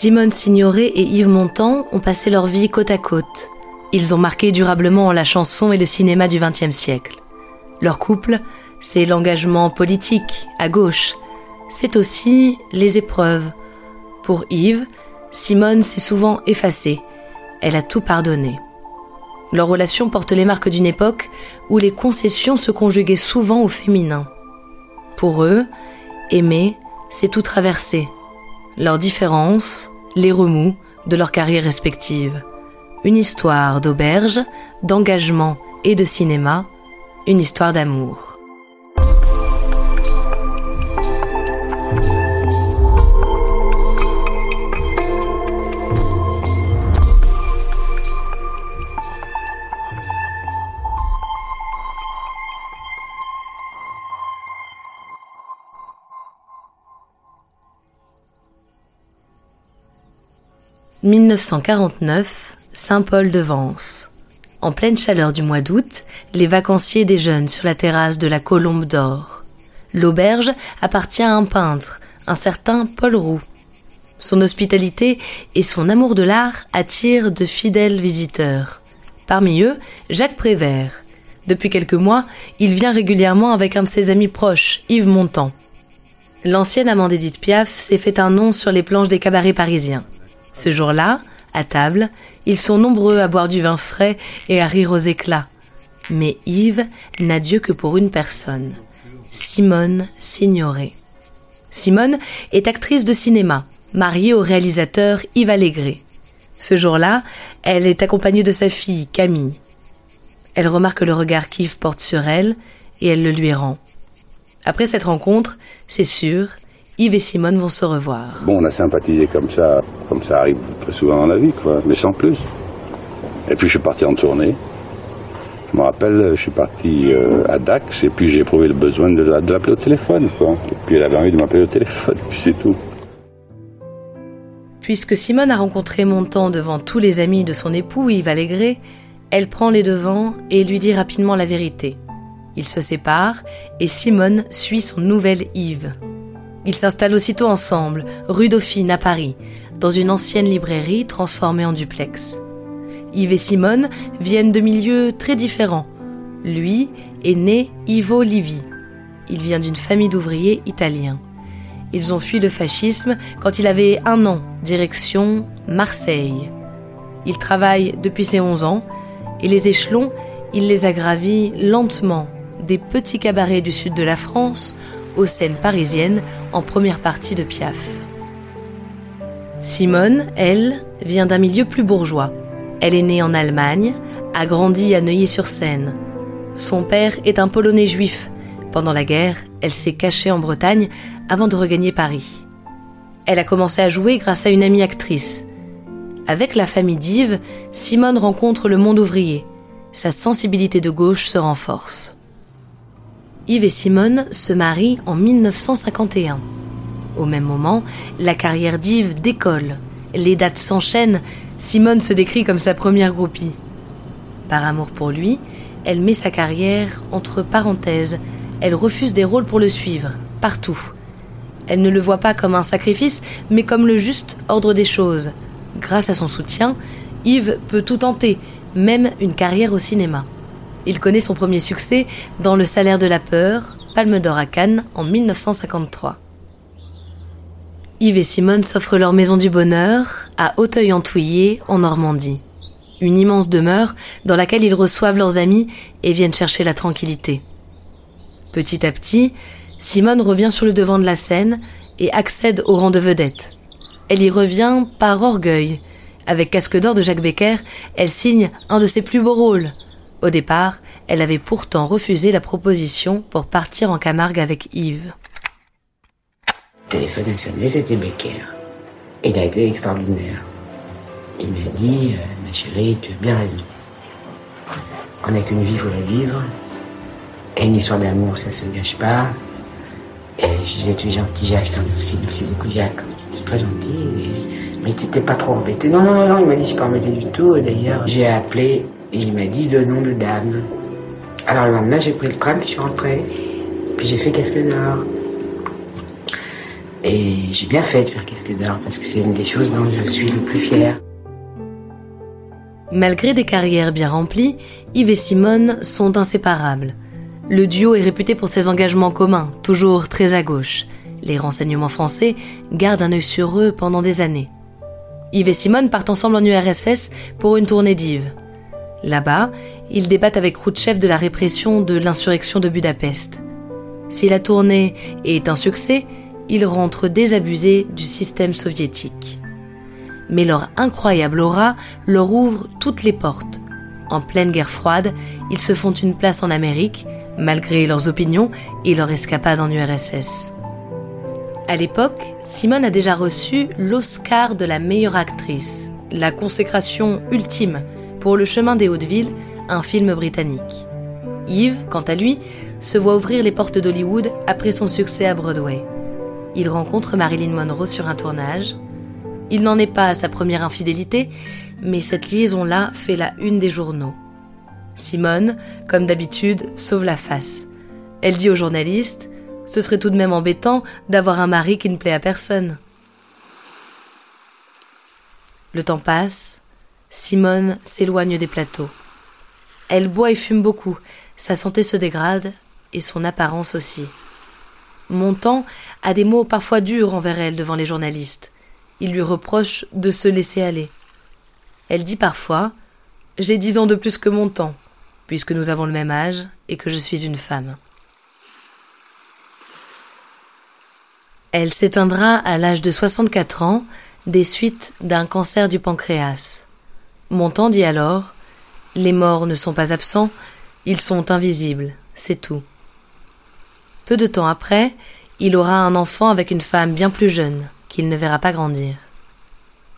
Simone Signoret et Yves Montand ont passé leur vie côte à côte. Ils ont marqué durablement la chanson et le cinéma du XXe siècle. Leur couple, c'est l'engagement politique, à gauche. C'est aussi les épreuves. Pour Yves, Simone s'est souvent effacée. Elle a tout pardonné. Leur relation porte les marques d'une époque où les concessions se conjuguaient souvent au féminin. Pour eux, aimer, c'est tout traverser leurs différences, les remous de leurs carrières respectives. Une histoire d'auberge, d'engagement et de cinéma, une histoire d'amour. 1949, Saint-Paul-de-Vence. En pleine chaleur du mois d'août, les vacanciers déjeunent sur la terrasse de la Colombe d'Or. L'auberge appartient à un peintre, un certain Paul Roux. Son hospitalité et son amour de l'art attirent de fidèles visiteurs. Parmi eux, Jacques Prévert. Depuis quelques mois, il vient régulièrement avec un de ses amis proches, Yves Montand. L'ancienne amant d'Edith Piaf s'est fait un nom sur les planches des cabarets parisiens. Ce jour-là, à table, ils sont nombreux à boire du vin frais et à rire aux éclats. Mais Yves n'a Dieu que pour une personne, Simone Signoret. Simone est actrice de cinéma, mariée au réalisateur Yves Allégret. Ce jour-là, elle est accompagnée de sa fille, Camille. Elle remarque le regard qu'Yves porte sur elle et elle le lui rend. Après cette rencontre, c'est sûr, Yves et Simone vont se revoir. Bon, on a sympathisé comme ça, comme ça arrive très souvent dans la vie, quoi, mais sans plus. Et puis je suis parti en tournée. Je me rappelle, je suis parti euh, à Dax et puis j'ai éprouvé le besoin de, l'appeler au téléphone, quoi. Et puis elle avait envie de m'appeler au téléphone, puis c'est tout. Puisque Simone a rencontré Montand devant tous les amis de son époux Yves Allégret, elle prend les devants et lui dit rapidement la vérité. Ils se séparent et Simone suit son nouvel Yves. Ils s'installent aussitôt ensemble, rue Dauphine à Paris, dans une ancienne librairie transformée en duplex. Yves et Simone viennent de milieux très différents. Lui est né Ivo Livi. Il vient d'une famille d'ouvriers italiens. Ils ont fui le fascisme quand il avait un an, direction Marseille. Il travaille depuis ses 11 ans et les échelons, il les a gravis lentement des petits cabarets du sud de la France aux scènes parisiennes en première partie de Piaf. Simone, elle, vient d'un milieu plus bourgeois. Elle est née en Allemagne, a grandi à Neuilly-sur-Seine. Son père est un Polonais juif. Pendant la guerre, elle s'est cachée en Bretagne avant de regagner Paris. Elle a commencé à jouer grâce à une amie actrice. Avec la famille d'Yves, Simone rencontre le monde ouvrier. Sa sensibilité de gauche se renforce. Yves et Simone se marient en 1951. Au même moment, la carrière d'Yves décolle. Les dates s'enchaînent. Simone se décrit comme sa première groupie. Par amour pour lui, elle met sa carrière entre parenthèses. Elle refuse des rôles pour le suivre, partout. Elle ne le voit pas comme un sacrifice, mais comme le juste ordre des choses. Grâce à son soutien, Yves peut tout tenter, même une carrière au cinéma. Il connaît son premier succès dans Le salaire de la peur, Palme d'or à Cannes en 1953. Yves et Simone s'offrent leur maison du bonheur à Auteuil-en-Touillé, en Normandie. Une immense demeure dans laquelle ils reçoivent leurs amis et viennent chercher la tranquillité. Petit à petit, Simone revient sur le devant de la scène et accède au rang de vedette. Elle y revient par orgueil. Avec Casque d'or de Jacques Becker, elle signe un de ses plus beaux rôles, au départ, elle avait pourtant refusé la proposition pour partir en Camargue avec Yves. Téléphone a sonné, c'était Becker. Il a été extraordinaire. Il m'a dit, euh, ma chérie, tu as bien raison. On n'a qu'une vie, il faut la vivre. Et une histoire d'amour, ça se gâche pas. Et je disais, tu es gentil, Jacques, je t'en merci, merci beaucoup, Jacques. C'est très gentil. Mais tu n'étais pas trop embêté. Non, non, non, non, il m'a dit, je suis pas embêté du tout. D'ailleurs, j'ai appelé et il m'a dit le nom de dame. Alors le lendemain, j'ai pris le train, puis je suis rentré. Puis j'ai fait Casque d'Or. Et j'ai bien fait de faire casquette d'or parce que c'est une des choses dont je suis le plus fier. Malgré des carrières bien remplies, Yves et Simone sont inséparables. Le duo est réputé pour ses engagements communs, toujours très à gauche. Les renseignements français gardent un œil sur eux pendant des années. Yves et Simone partent ensemble en URSS pour une tournée d'Yves. Là-bas, ils débattent avec Khrouchtchev de la répression de l'insurrection de Budapest. Si la tournée est un succès, ils rentrent désabusés du système soviétique. Mais leur incroyable aura leur ouvre toutes les portes. En pleine guerre froide, ils se font une place en Amérique, malgré leurs opinions et leur escapade en URSS. À l'époque, Simone a déjà reçu l'Oscar de la meilleure actrice, la consécration ultime pour Le chemin des Hautes-Villes, un film britannique. Yves, quant à lui, se voit ouvrir les portes d'Hollywood après son succès à Broadway. Il rencontre Marilyn Monroe sur un tournage. Il n'en est pas à sa première infidélité, mais cette liaison-là fait la une des journaux. Simone, comme d'habitude, sauve la face. Elle dit aux journalistes ce serait tout de même embêtant d'avoir un mari qui ne plaît à personne. Le temps passe, Simone s'éloigne des plateaux. Elle boit et fume beaucoup, sa santé se dégrade et son apparence aussi. Montand a des mots parfois durs envers elle devant les journalistes. Il lui reproche de se laisser aller. Elle dit parfois J'ai dix ans de plus que Montand, puisque nous avons le même âge et que je suis une femme. Elle s'éteindra à l'âge de 64 ans des suites d'un cancer du pancréas. Montand dit alors? Les morts ne sont pas absents, ils sont invisibles, c'est tout. Peu de temps après, il aura un enfant avec une femme bien plus jeune, qu'il ne verra pas grandir.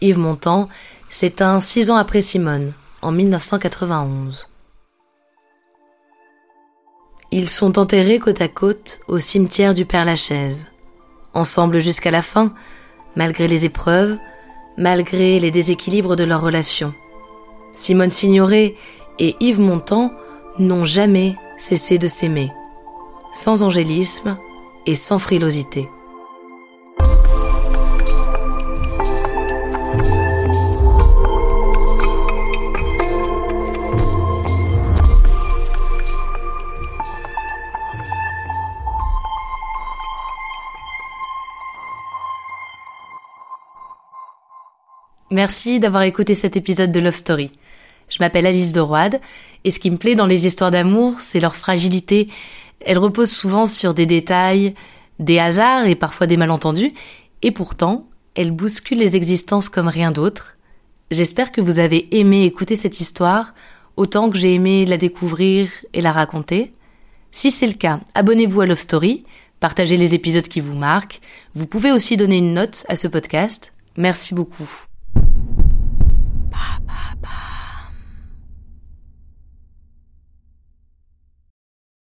Yves Montand s'éteint six ans après Simone, en 1991. Ils sont enterrés côte à côte au cimetière du Père-Lachaise ensemble jusqu'à la fin, malgré les épreuves, malgré les déséquilibres de leur relation. Simone Signoret et Yves Montand n'ont jamais cessé de s'aimer, sans angélisme et sans frilosité. Merci d'avoir écouté cet épisode de Love Story. Je m'appelle Alice de Roide, et ce qui me plaît dans les histoires d'amour, c'est leur fragilité. Elles reposent souvent sur des détails, des hasards et parfois des malentendus, et pourtant, elles bousculent les existences comme rien d'autre. J'espère que vous avez aimé écouter cette histoire, autant que j'ai aimé la découvrir et la raconter. Si c'est le cas, abonnez-vous à Love Story, partagez les épisodes qui vous marquent. Vous pouvez aussi donner une note à ce podcast. Merci beaucoup.